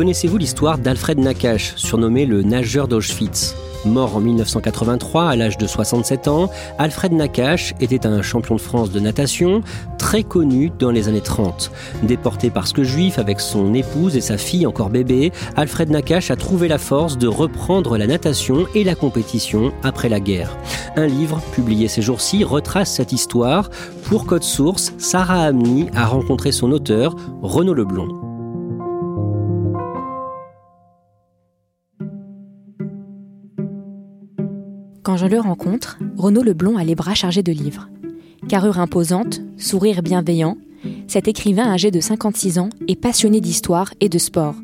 Connaissez-vous l'histoire d'Alfred Nakache, surnommé le nageur d'Auschwitz? Mort en 1983 à l'âge de 67 ans, Alfred Nakache était un champion de France de natation très connu dans les années 30. Déporté parce que juif avec son épouse et sa fille encore bébé, Alfred Nakache a trouvé la force de reprendre la natation et la compétition après la guerre. Un livre publié ces jours-ci retrace cette histoire. Pour Code Source, Sarah Amni a rencontré son auteur, Renaud Leblond. Quand je le rencontre, Renaud Leblond a les bras chargés de livres. Carrure imposante, sourire bienveillant, cet écrivain âgé de 56 ans est passionné d'histoire et de sport.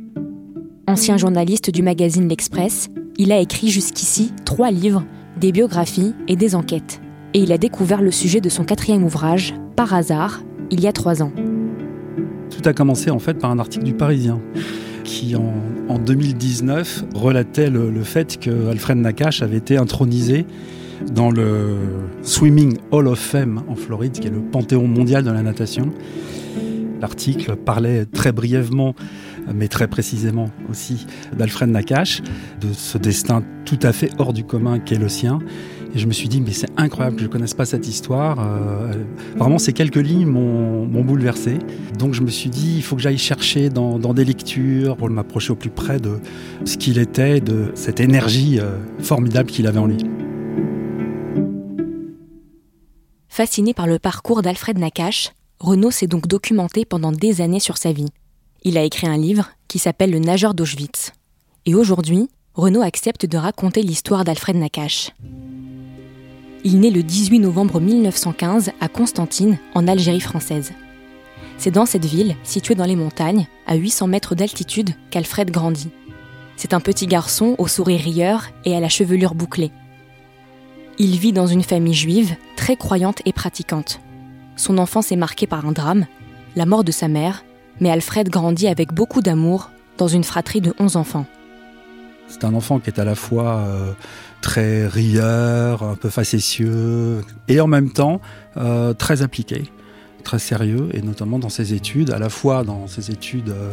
Ancien journaliste du magazine L'Express, il a écrit jusqu'ici trois livres, des biographies et des enquêtes. Et il a découvert le sujet de son quatrième ouvrage, par hasard, il y a trois ans. Tout a commencé en fait par un article du Parisien qui en, 2019 relatait le, fait que Alfred Nakache avait été intronisé dans le Swimming Hall of Fame en Floride, qui est le panthéon mondial de la natation. L'article parlait très brièvement, mais très précisément aussi, d'Alfred Nakache, de ce destin tout à fait hors du commun qu'est le sien, et je me suis dit, mais c'est incroyable que je ne connaisse pas cette histoire. Euh, vraiment, ces quelques lignes m'ont bouleversé. Donc je me suis dit, il faut que j'aille chercher dans, des lectures pour m'approcher au plus près de ce qu'il était, de cette énergie euh, formidable qu'il avait en lui. Fasciné par le parcours d'Alfred Nakache, Renaud s'est donc documenté pendant des années sur sa vie. Il a écrit un livre qui s'appelle Le nageur d'Auschwitz. Et aujourd'hui, Renaud accepte de raconter l'histoire d'Alfred Nakache. Il naît le 18 novembre 1915 à Constantine, en Algérie française. C'est dans cette ville, située dans les montagnes, à 800 mètres d'altitude, qu'Alfred grandit. C'est un petit garçon au sourire rieur et à la chevelure bouclée. Il vit dans une famille juive, très croyante et pratiquante. Son enfance est marquée par un drame, la mort de sa mère, mais Alfred grandit avec beaucoup d'amour dans une fratrie de 11 enfants. C'est un enfant qui est à la fois euh, très rieur, un peu facétieux, et en même temps euh, très appliqué, très sérieux, et notamment dans ses études, à la fois dans ses études euh,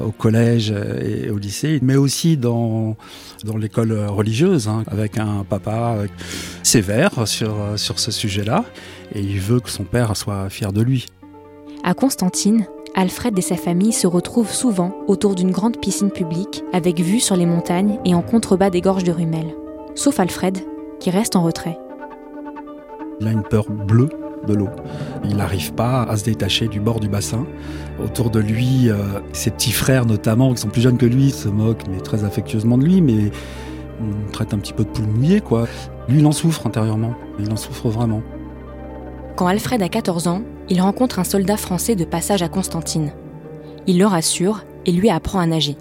au collège et au lycée, mais aussi dans, dans l'école religieuse, hein, avec un papa sévère sur, sur ce sujet-là, et il veut que son père soit fier de lui. À Constantine, Alfred et sa famille se retrouvent souvent autour d'une grande piscine publique avec vue sur les montagnes et en contrebas des gorges de Rumel. Sauf Alfred, qui reste en retrait. Il a une peur bleue de l'eau. Il n'arrive pas à se détacher du bord du bassin. Autour de lui, euh, ses petits frères notamment, qui sont plus jeunes que lui, se moquent mais très affectueusement de lui, mais on traite un petit peu de poule mouillée, quoi. Lui, il en souffre intérieurement. Il en souffre vraiment. Quand Alfred a 14 ans, il rencontre un soldat français de passage à Constantine. Il le rassure et lui apprend à nager.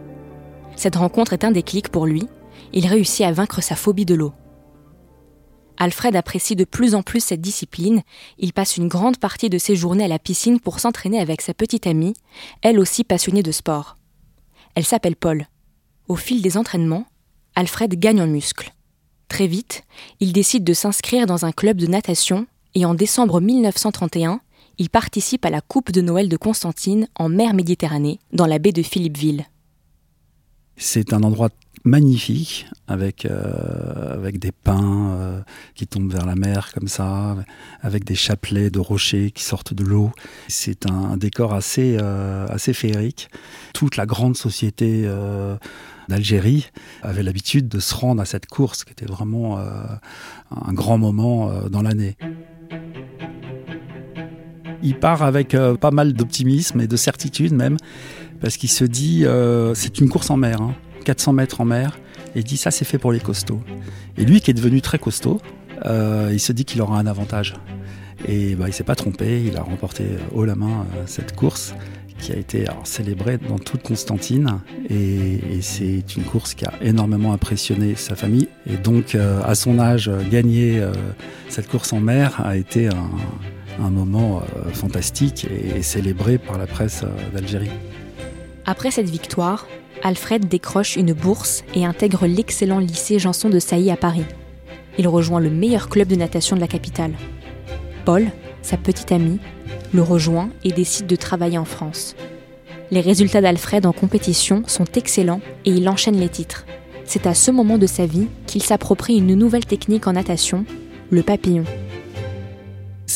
Cette rencontre est un déclic pour lui. Il réussit à vaincre sa phobie de l'eau. Alfred apprécie de plus en plus cette discipline. Il passe une grande partie de ses journées à la piscine pour s'entraîner avec sa petite amie, elle aussi passionnée de sport. Elle s'appelle Paul. Au fil des entraînements, Alfred gagne en muscles. Très vite, il décide de s'inscrire dans un club de natation et en décembre 1931, il participe à la Coupe de Noël de Constantine en mer Méditerranée, dans la baie de Philippeville. C'est un endroit magnifique avec euh, avec des pins euh, qui tombent vers la mer comme ça, avec des chapelets de rochers qui sortent de l'eau. C'est un, décor assez euh, assez féerique. Toute la grande société d'Algérie avait l'habitude de se rendre à cette course qui était vraiment un grand moment dans l'année. Il part avec pas mal d'optimisme et de certitude même, parce qu'il se dit c'est une course en mer. Hein. 400 mètres en mer, et il dit ça c'est fait pour les costauds. Et lui qui est devenu très costaud, euh, il se dit qu'il aura un avantage. Et bah, il s'est pas trompé, il a remporté haut la main euh, cette course qui a été célébrée dans toute Constantine et, c'est une course qui a énormément impressionné sa famille et donc euh, à son âge gagner cette course en mer a été un, moment fantastique et célébré par la presse d'Algérie. Après cette victoire, Alfred décroche une bourse et intègre l'excellent lycée Janson de Sailly à Paris. Il rejoint le meilleur club de natation de la capitale. Paul, sa petite amie, le rejoint et décide de travailler en France. Les résultats d'Alfred en compétition sont excellents et il enchaîne les titres. C'est à ce moment de sa vie qu'il s'approprie une nouvelle technique en natation, le papillon.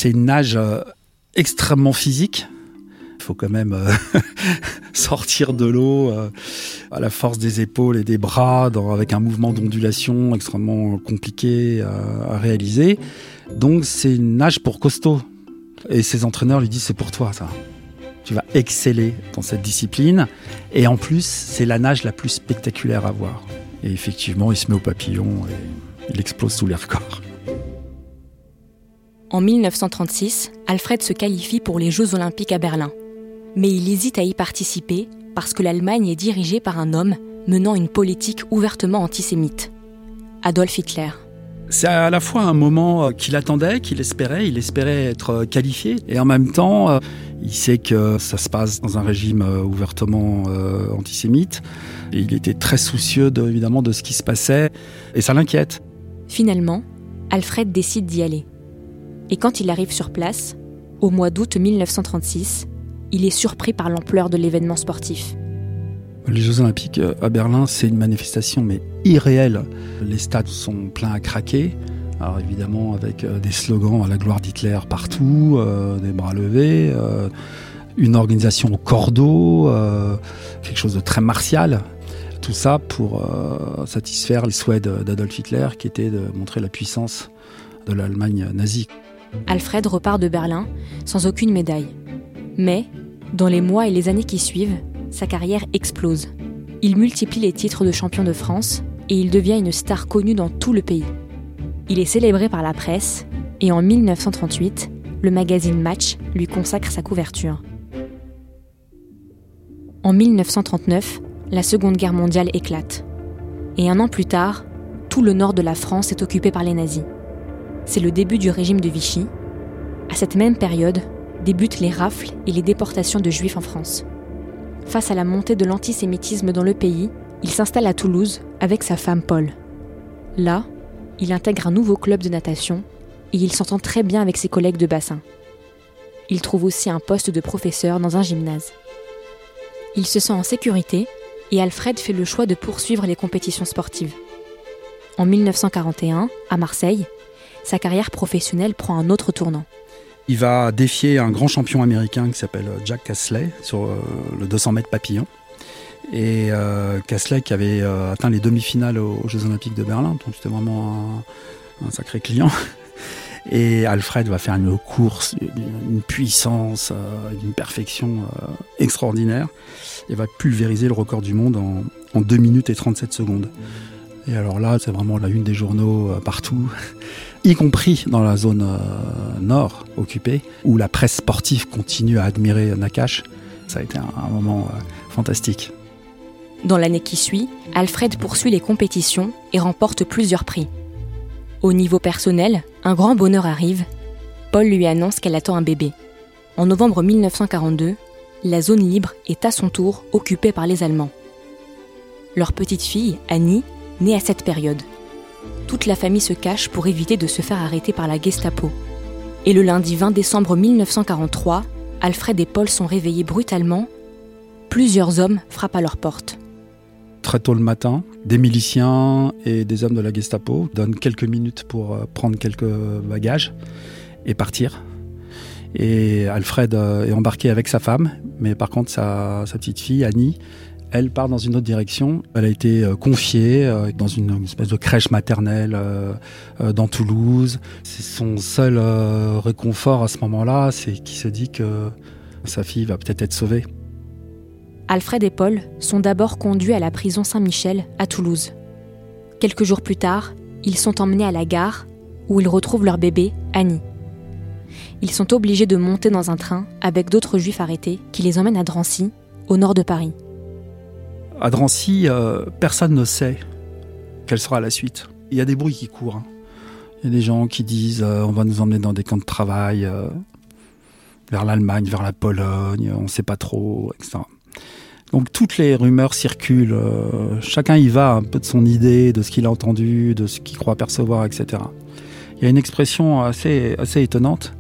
C'est une nage euh, extrêmement physique il faut quand même euh, sortir de l'eau euh, à la force des épaules et des bras, avec un mouvement d'ondulation extrêmement compliqué à, réaliser. Donc c'est une nage pour costaud. Et ses entraîneurs lui disent c'est pour toi ça. Tu vas exceller dans cette discipline. Et en plus, c'est la nage la plus spectaculaire à voir. Et effectivement, il se met au papillon et il explose sous les records. En 1936, Alfred se qualifie pour les Jeux olympiques à Berlin mais il hésite à y participer parce que l'Allemagne est dirigée par un homme menant une politique ouvertement antisémite, Adolf Hitler. C'est à la fois un moment euh, qu'il attendait, qu'il espérait, il espérait être euh, qualifié, et en même temps, euh, il sait que ça se passe dans un régime ouvertement antisémite, et il était très soucieux évidemment de ce qui se passait, et ça l'inquiète. Finalement, Alfred décide d'y aller. Et quand il arrive sur place, au mois d'août 1936, il est surpris par l'ampleur de l'événement sportif. Les Jeux Olympiques euh, à Berlin, c'est une manifestation mais irréelle. Les stades sont pleins à craquer. Alors évidemment avec euh, des slogans à la gloire d'Hitler partout, euh, des bras levés, une organisation au cordeau, quelque chose de très martial. Tout ça pour satisfaire les souhaits d'Adolf Hitler qui était de montrer la puissance de l'Allemagne nazie. Alfred repart de Berlin sans aucune médaille. Mais dans les mois et les années qui suivent, sa carrière explose. Il multiplie les titres de champion de France et il devient une star connue dans tout le pays. Il est célébré par la presse et en 1938, le magazine Match lui consacre sa couverture. En 1939, la Seconde Guerre mondiale éclate. Et un an plus tard, tout le nord de la France est occupé par les nazis. C'est le début du régime de Vichy. À cette même période, débutent les rafles et les déportations de juifs en France. Face à la montée de l'antisémitisme dans le pays, il s'installe à Toulouse avec sa femme Paul. Là, il intègre un nouveau club de natation et il s'entend très bien avec ses collègues de bassin. Il trouve aussi un poste de professeur dans un gymnase. Il se sent en sécurité et Alfred fait le choix de poursuivre les compétitions sportives. En 1941, à Marseille, sa carrière professionnelle prend un autre tournant. Il va défier un grand champion américain qui s'appelle euh, Jack Casley sur euh, le 200 mètres papillon. Et euh, Casley qui avait atteint les demi-finales aux, Jeux Olympiques de Berlin, donc c'était vraiment un, sacré client. Et Alfred va faire une course, une puissance, une perfection extraordinaire et va pulvériser le record du monde en, en 2 minutes et 37 secondes. Et alors là, c'est vraiment la une des journaux partout y compris dans la zone euh, nord occupée, où la presse sportive continue à admirer Nakash. Ça a été un, moment euh, fantastique. Dans l'année qui suit, Alfred poursuit les compétitions et remporte plusieurs prix. Au niveau personnel, un grand bonheur arrive. Paul lui annonce qu'elle attend un bébé. En novembre 1942, la zone libre est à son tour occupée par les Allemands. Leur petite fille, Annie, naît à cette période toute la famille se cache pour éviter de se faire arrêter par la Gestapo. Et le lundi 20 décembre 1943, Alfred et Paul sont réveillés brutalement. Plusieurs hommes frappent à leur porte. très tôt le matin. Des miliciens et des hommes de la Gestapo donnent quelques minutes pour euh, prendre quelques bagages et partir. Et Alfred euh, est embarqué avec sa femme, mais par contre sa, sa petite fille, Annie, elle part dans une autre direction. Elle a été euh, confiée euh, dans une espèce de crèche maternelle dans Toulouse. C'est son seul réconfort à ce moment-là, c'est qu'il se dit que sa fille va peut-être être sauvée. Alfred et Paul sont d'abord conduits à la prison Saint-Michel à Toulouse. Quelques jours plus tard, ils sont emmenés à la gare où ils retrouvent leur bébé, Annie ils sont obligés de monter dans un train avec d'autres juifs arrêtés qui les emmènent à Drancy, au nord de Paris. À Drancy, euh, personne ne sait quelle sera la suite. Il y a des bruits qui courent. Hein. Il y a des gens qui disent euh, on va nous emmener dans des camps de travail, euh, vers l'Allemagne, vers la Pologne, on ne sait pas trop, etc. Donc toutes les rumeurs circulent, chacun y va un peu de son idée, de ce qu'il a entendu, de ce qu'il croit percevoir, etc. Il y a une expression assez, assez étonnante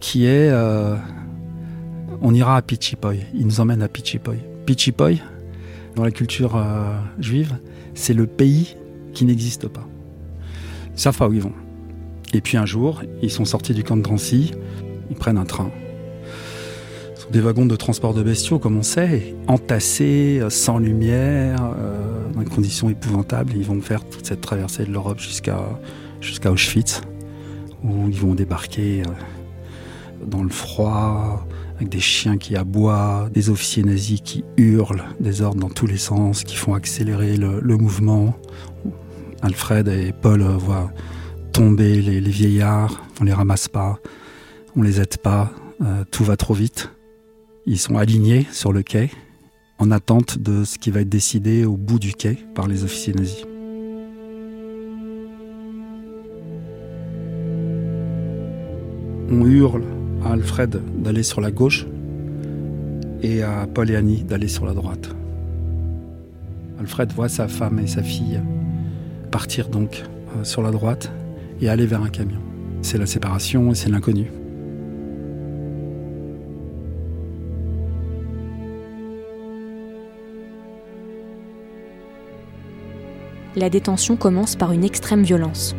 qui est on ira à Pichipoy. Il nous emmène à Pichipoy. Pichipoy, dans la culture euh, juive, c'est le pays qui n'existe pas. Ils savent pas où ils vont? Et puis un jour, ils sont sortis du camp de Drancy, ils prennent un train. Ce sont des wagons de transport de bestiaux, comme on sait, entassés, euh, sans lumière, dans des conditions épouvantables. Ils vont faire toute cette traversée de l'Europe jusqu'à Auschwitz, où ils vont débarquer dans le froid, avec des chiens qui aboient, des officiers nazis qui hurlent, des ordres dans tous les sens, qui font accélérer le, mouvement. Alfred et Paul voient tomber les, vieillards, on les ramasse pas, on les aide pas, euh, tout va trop vite. Ils sont alignés sur le quai, en attente de ce qui va être décidé au bout du quai par les officiers nazis. On hurle à Alfred d'aller sur la gauche et à Paul et Annie d'aller sur la droite. Alfred voit sa femme et sa fille partir donc euh, sur la droite et aller vers un camion. C'est la séparation et c'est l'inconnu. La détention commence par une extrême violence.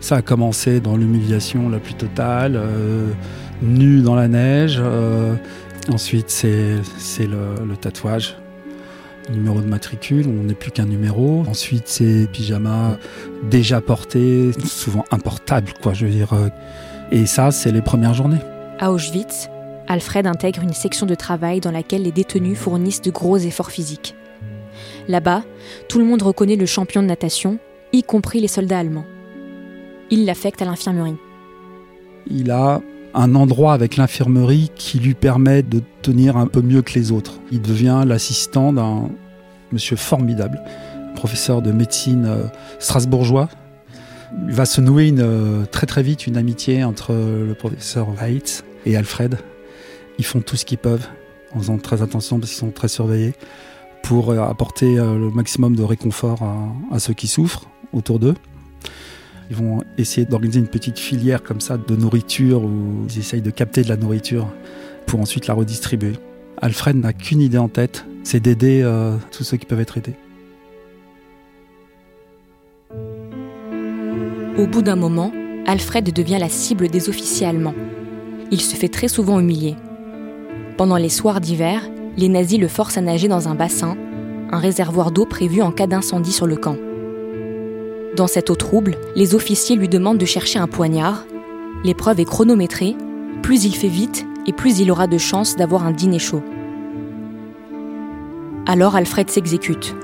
Ça a commencé dans l'humiliation la plus totale, euh, nu dans la neige. Euh, ensuite, c'est le, le, tatouage, numéro de matricule, on n'est plus qu'un numéro. Ensuite, c'est pyjama déjà porté, souvent importable, quoi, je veux dire. Euh. Et ça, c'est les premières journées. À Auschwitz, Alfred intègre une section de travail dans laquelle les détenus fournissent de gros efforts physiques. Là-bas, tout le monde reconnaît le champion de natation, y compris les soldats allemands. Il l'affecte à l'infirmerie. Il a un endroit avec l'infirmerie qui lui permet de tenir un peu mieux que les autres. Il devient l'assistant d'un monsieur formidable, professeur de médecine euh, strasbourgeois. Il va se nouer euh, très très vite une amitié entre le professeur Weitz et Alfred. Ils font tout ce qu'ils peuvent en faisant très attention parce qu'ils sont très surveillés pour euh, apporter le maximum de réconfort à ceux qui souffrent autour d'eux. Ils vont essayer d'organiser une petite filière comme ça de nourriture où ils essayent de capter de la nourriture pour ensuite la redistribuer. Alfred n'a qu'une idée en tête, c'est d'aider euh, tous ceux qui peuvent être aidés. Au bout d'un moment, Alfred devient la cible des officiers allemands. Il se fait très souvent humilier. Pendant les soirs d'hiver, les nazis le forcent à nager dans un bassin, un réservoir d'eau prévu en cas d'incendie sur le camp. Dans cette eau trouble, les officiers lui demandent de chercher un poignard. L'épreuve est chronométrée. Plus il fait vite et plus il aura de chances d'avoir un dîner chaud. Alors Alfred s'exécute.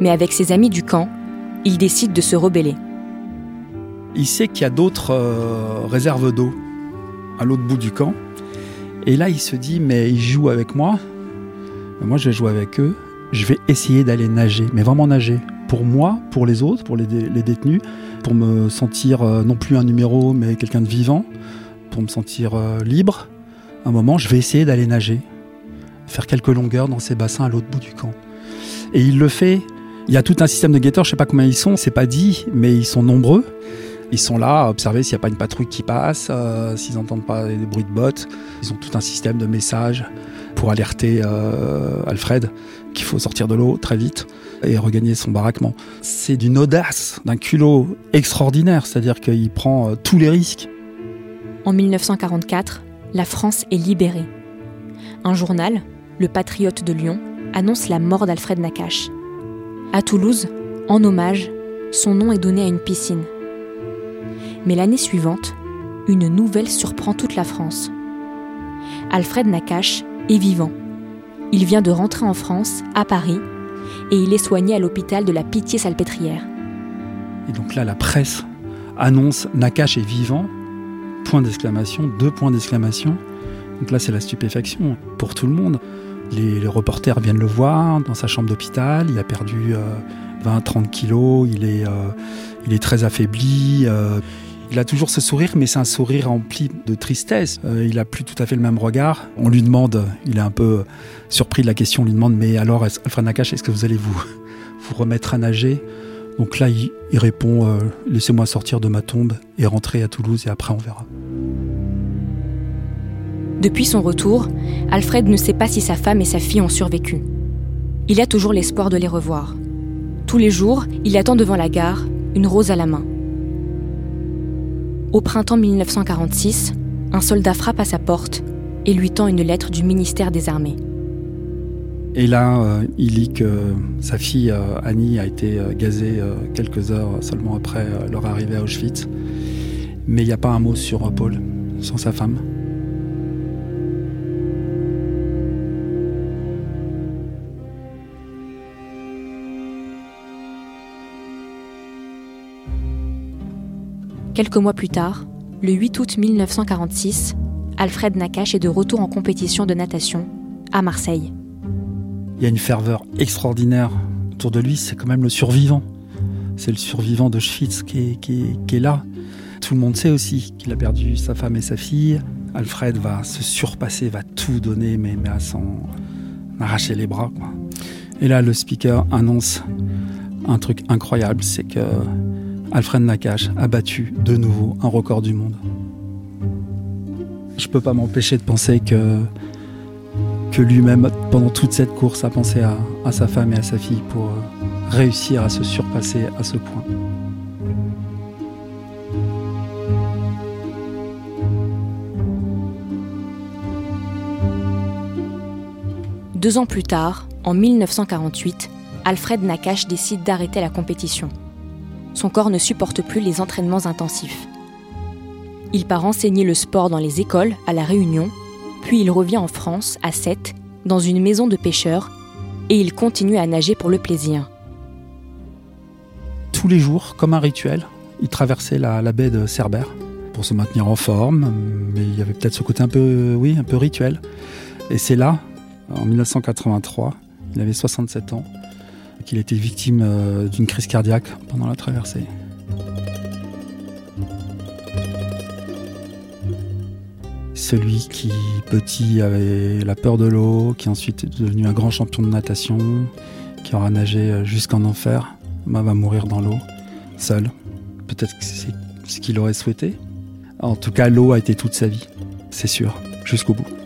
Mais avec ses amis du camp, il décide de se rebeller. Il sait qu'il y a d'autres euh, réserves d'eau à l'autre bout du camp. Et là, il se dit, mais ils jouent avec moi. Moi, je vais jouer avec eux. Je vais essayer d'aller nager, mais vraiment nager pour moi, pour les autres, pour les, détenus, pour me sentir euh, non plus un numéro, mais quelqu'un de vivant, pour me sentir euh, libre. un moment, je vais essayer d'aller nager, faire quelques longueurs dans ces bassins à l'autre bout du camp. Et il le fait. Il y a tout un système de guetteurs, je sais pas combien ils sont, c'est pas dit, mais ils sont nombreux. Ils sont là à observer s'il n'y a pas une patrouille qui passe, euh, s'ils n'entendent pas des bruits de bottes. Ils ont tout un système de messages pour alerter Alfred qu'il faut sortir de l'eau très vite et regagner son baraquement. C'est d'une audace, d'un culot extraordinaire, c'est-à-dire qu'il prend euh, tous les risques. En 1944, la France est libérée. Un journal, Le Patriote de Lyon, annonce la mort d'Alfred Nakache. À Toulouse, en hommage, son nom est donné à une piscine. Mais l'année suivante, une nouvelle surprend toute la France. Alfred Nakache est vivant. Il vient de rentrer en France, à Paris, et il est soigné à l'hôpital de la Pitié-Salpêtrière. Et donc là, la presse annonce Nakache est vivant, point d'exclamation, deux points d'exclamation. Donc là, c'est la stupéfaction pour tout le monde. Les, reporters viennent le voir dans sa chambre d'hôpital. Il a perdu 20-30 euh, kilos. Il est, euh, il est très affaibli. Euh, il a toujours ce sourire, mais c'est un sourire rempli de tristesse. il a plus tout à fait le même regard. On lui demande, il est un peu surpris de la question, on lui demande Mais alors, Alfred Nakache, est-ce que vous allez vous, remettre à nager? Donc là, il, il répond Laissez-moi sortir de ma tombe et rentrer à Toulouse, et après on verra. Depuis son retour, Alfred ne sait pas si sa femme et sa fille ont survécu. Il a toujours l'espoir de les revoir. Tous les jours, il attend devant la gare, une rose à la main. Au printemps 1946, un soldat frappe à sa porte et lui tend une lettre du ministère des Armées. Et là, euh, il lit que sa fille euh, Annie a été euh, gazée quelques heures seulement après leur arrivée à Auschwitz. Mais il n'y a pas un mot sur Paul, sans sa femme. Quelques mois plus tard, le 8 août 1946, Alfred Nakache est de retour en compétition de natation à Marseille. Il y a une ferveur extraordinaire autour de lui, c'est quand même le survivant. C'est le survivant de Schwitz qui est, là. Tout le monde sait aussi qu'il a perdu sa femme et sa fille. Alfred va se surpasser, va tout donner, mais, à s'en arracher les bras. Et là, le speaker annonce un truc incroyable, c'est que Alfred Nakache a battu de nouveau un record du monde. Je peux pas m'empêcher de penser que, que lui-même, pendant toute cette course, a pensé à, à sa femme et à sa fille pour euh, réussir à se surpasser à ce point. Deux ans plus tard, en 1948, Alfred Nakache décide d'arrêter la compétition son corps ne supporte plus les entraînements intensifs. Il part enseigner le sport dans les écoles à La Réunion, puis il revient en France, à Sète, dans une maison de pêcheurs, et il continue à nager pour le plaisir. Tous les jours, comme un rituel, il traversait la, baie de Cerbère pour se maintenir en forme, mais il y avait peut-être ce côté un peu, oui, un peu rituel. Et c'est là, en 1983, il avait 67 ans, qu'il été victime euh, d'une crise cardiaque pendant la traversée. Celui qui, petit, avait la peur de l'eau, qui ensuite est devenu un grand champion de natation, qui aura nagé euh, jusqu'en enfer, bah, va mourir dans l'eau, seul. Peut-être que c'est ce qu'il aurait souhaité. En tout cas, l'eau a été toute sa vie, c'est sûr, jusqu'au bout.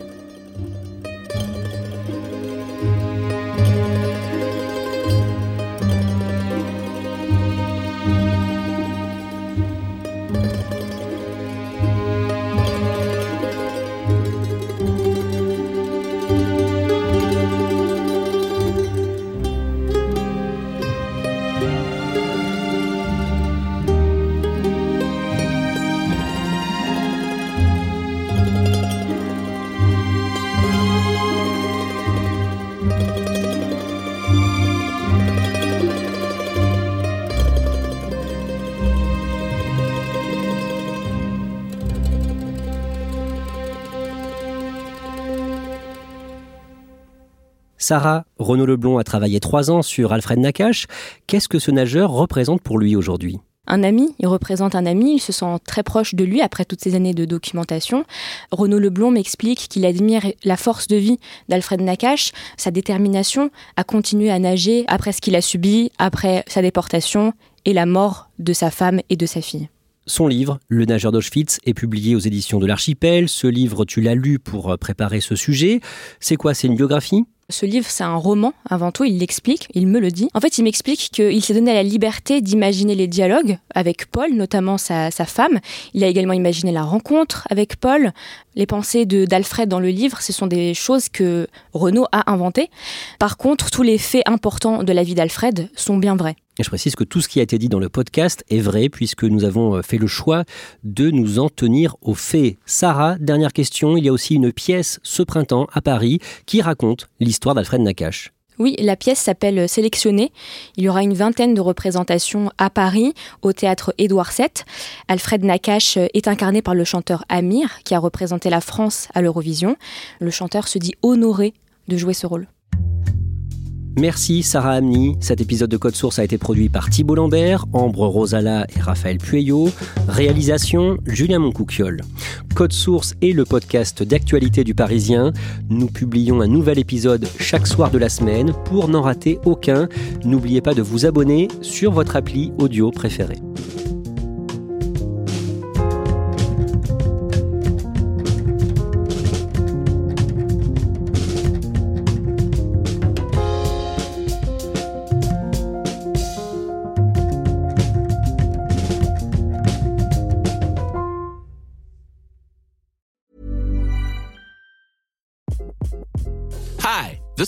Sarah Renaud Leblond a travaillé trois ans sur Alfred Nakache. Qu'est-ce que ce nageur représente pour lui aujourd'hui? Un ami, il représente un ami, il se sent très proche de lui après toutes ces années de documentation. Renaud Leblond m'explique qu'il admire la force de vie d'Alfred Nakache, sa détermination à continuer à nager après ce qu'il a subi, après sa déportation et la mort de sa femme et de sa fille. Son livre, Le nageur d'Auschwitz, est publié aux éditions de l'Archipel. Ce livre, tu l'as lu pour préparer ce sujet. C'est quoi? C'est une biographie? Ce livre, c'est un roman, avant tout, il l'explique, il me le dit. En fait, il m'explique qu'il s'est donné la liberté d'imaginer les dialogues avec Paul, notamment sa, sa, femme. Il a également imaginé la rencontre avec Paul. Les pensées d'Alfred dans le livre, ce sont des choses que Renaud a inventées. Par contre, tous les faits importants de la vie d'Alfred sont bien vrais. Je précise que tout ce qui a été dit dans le podcast est vrai puisque nous avons euh, fait le choix de nous en tenir aux faits. Sarah, dernière question, il y a aussi une pièce ce printemps à Paris qui raconte l'histoire d'Alfred Nakache. Oui, la pièce s'appelle Sélectionné. Il y aura une vingtaine de représentations à Paris, au théâtre Édouard VII. Alfred Nakache est incarné par le chanteur Amir, qui a représenté la France à l'Eurovision. Le chanteur se dit honoré de jouer ce rôle. Merci Sarah Amni. Cet épisode de Code Source a été produit par Thibault Lambert, Ambre Rosala et Raphaël Pueyo. Réalisation Julien Moncouquiol. Code Source est le podcast d'actualité du Parisien. Nous publions un nouvel épisode chaque soir de la semaine. Pour n'en rater aucun, n'oubliez pas de vous abonner sur votre appli audio préférée.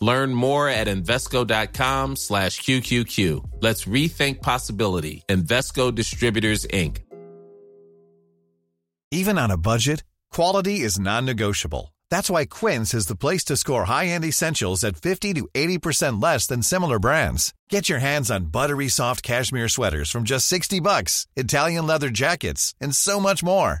Learn more at Invesco.com slash QQQ. Let's rethink possibility. Investco Distributors, Inc. Even on a budget, quality is non-negotiable. That's why Quince is the place to score high-end essentials at 50 to 80% less than similar brands. Get your hands on buttery soft cashmere sweaters from just 60 bucks, Italian leather jackets, and so much more.